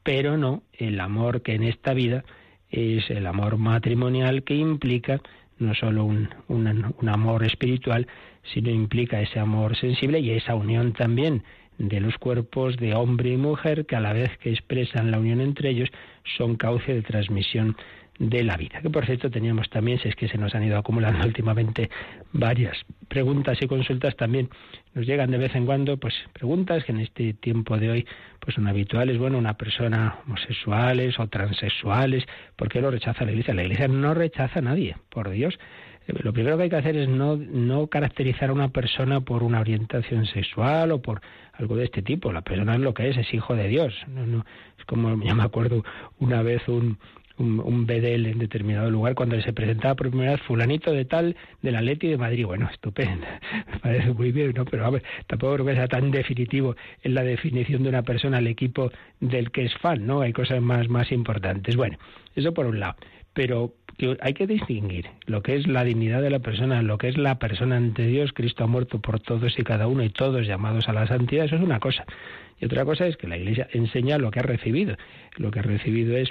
pero no el amor que en esta vida es el amor matrimonial que implica no solo un, un, un, amor espiritual, sino implica ese amor sensible y esa unión también de los cuerpos de hombre y mujer que a la vez que expresan la unión entre ellos son cauce de transmisión de la vida. Que por cierto teníamos también, si es que se nos han ido acumulando (laughs) últimamente varias preguntas y consultas también nos llegan de vez en cuando, pues preguntas que en este tiempo de hoy pues son habituales, bueno, una persona homosexuales o transexuales, ¿por qué lo rechaza la Iglesia? La Iglesia no rechaza a nadie, por Dios. Eh, lo primero que hay que hacer es no, no caracterizar a una persona por una orientación sexual o por algo de este tipo. La persona es lo que es, es hijo de Dios. No, no, es como, ya me acuerdo una vez un, un, un en determinado lugar cuando se presentaba por primera vez fulanito de tal de la Leti de Madrid. Bueno, estupendo, (laughs) me parece muy bien, ¿no? Pero a tampoco creo que sea tan definitivo en la definición de una persona al equipo del que es fan, ¿no? Hay cosas más, más importantes. Bueno, eso por un lado. Pero hay que distinguir lo que es la dignidad de la persona, lo que es la persona ante Dios. Cristo ha muerto por todos y cada uno y todos llamados a la santidad. Eso es una cosa. Y otra cosa es que la Iglesia enseña lo que ha recibido. Lo que ha recibido es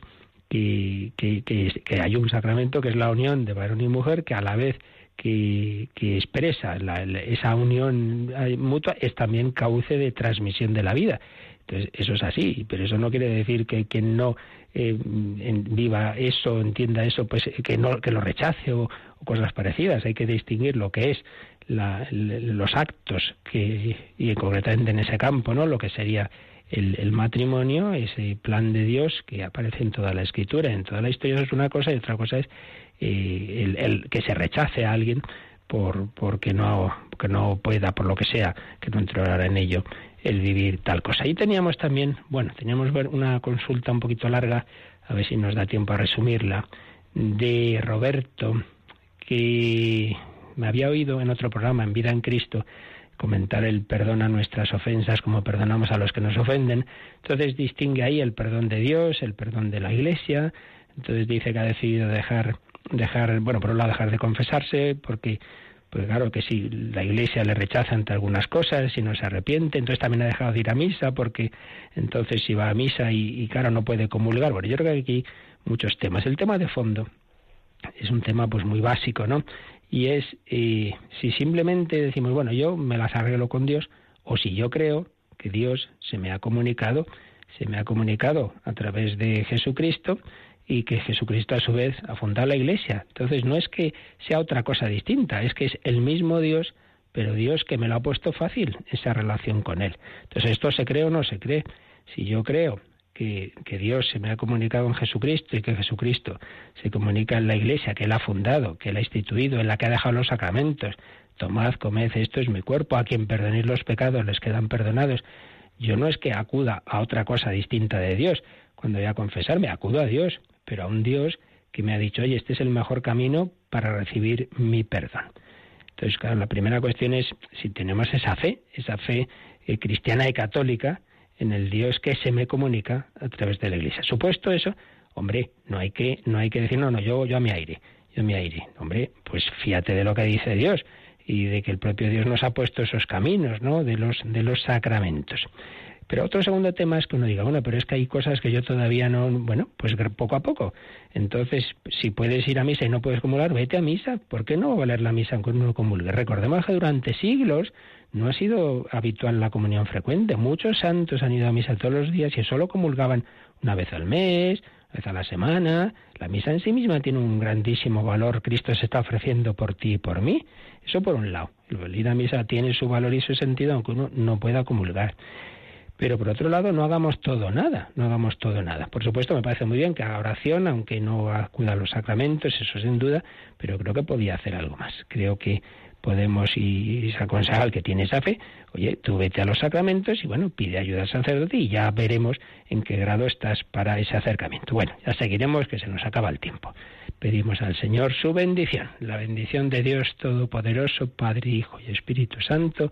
que, que, que, hay un sacramento que es la unión de varón y mujer que a la vez que, que expresa la, esa unión mutua es también cauce de transmisión de la vida. Entonces, eso es así, pero eso no quiere decir que quien no eh, viva eso, entienda eso, pues que no que lo rechace o, o, cosas parecidas. Hay que distinguir lo que es los actos que, y concretamente en ese campo, ¿no? Lo que sería el, matrimonio, ese plan de Dios que aparece en toda la escritura, en toda la historia, es una cosa y otra cosa es eh, el, que se rechace a alguien por porque no que no pueda por lo que sea que no entrara en ello el vivir tal cosa. Y teníamos también bueno teníamos una consulta un poquito larga a ver si nos da tiempo a resumirla de Roberto que me había oído en otro programa en Vida en Cristo comentar el perdón a nuestras ofensas como perdonamos a los que nos ofenden. Entonces distingue ahí el perdón de Dios, el perdón de la Iglesia. Entonces dice que ha decidido dejar, dejar, bueno, por un lado dejar de confesarse porque pues claro que si la iglesia le rechaza ante algunas cosas, si no se arrepiente, entonces también ha dejado de ir a misa, porque entonces si va a misa y, y claro, no puede comulgar. Bueno, yo creo que aquí muchos temas. El tema de fondo es un tema pues muy básico, ¿no? Y es eh, si simplemente decimos, bueno, yo me las arreglo con Dios, o si yo creo que Dios se me ha comunicado, se me ha comunicado a través de Jesucristo y que Jesucristo a su vez ha fundado la Iglesia. Entonces no es que sea otra cosa distinta, es que es el mismo Dios, pero Dios que me lo ha puesto fácil, esa relación con Él. Entonces esto se cree o no se cree. Si yo creo que, Dios se me ha comunicado en Jesucristo y que Jesucristo se comunica en la Iglesia, que Él ha fundado, que Él ha instituido, en la que ha dejado los sacramentos. Tomad, comed, esto es mi cuerpo, a quien perdonéis los pecados les quedan perdonados. Yo no es que acuda a otra cosa distinta de Dios. Cuando voy a confesarme, acudo a Dios, pero a un Dios que me ha dicho, oye, este es el mejor camino para recibir mi perdón. Entonces, claro, la primera cuestión es si tenemos esa fe, esa fe eh, cristiana y católica, en el Dios que se me comunica a través de la Iglesia. Supuesto eso, hombre, no hay que, no hay que decir, no, no, yo, yo a mi aire, yo a mi aire. Hombre, pues fíjate de lo que dice Dios y de que el propio Dios nos ha puesto esos caminos, ¿no? De los, de los sacramentos. Pero otro segundo tema es que uno diga, bueno, pero es que hay cosas que yo todavía no, bueno, pues poco a poco. Entonces, si puedes ir a misa y no puedes comulgar, vete a misa. ¿Por qué no valer la misa aunque uno comulgue? Recordemos que durante siglos no ha sido habitual la comunión frecuente. Muchos santos han ido a misa todos los días y solo comulgaban una vez al mes, una vez a la semana. La misa en sí misma tiene un grandísimo valor. Cristo se está ofreciendo por ti y por mí. Eso por un lado. El ir a misa tiene su valor y su sentido aunque uno no pueda comulgar. Pero por otro lado, no hagamos todo nada, no hagamos todo nada. Por supuesto, me parece muy bien que haga oración, aunque no acuda a los sacramentos, eso sin duda, pero creo que podía hacer algo más. Creo que podemos y se aconseja al que tiene esa fe, oye, tú vete a los sacramentos y bueno, pide ayuda al sacerdote y ya veremos en qué grado estás para ese acercamiento. Bueno, ya seguiremos que se nos acaba el tiempo. Pedimos al Señor su bendición, la bendición de Dios Todopoderoso, Padre, Hijo y Espíritu Santo,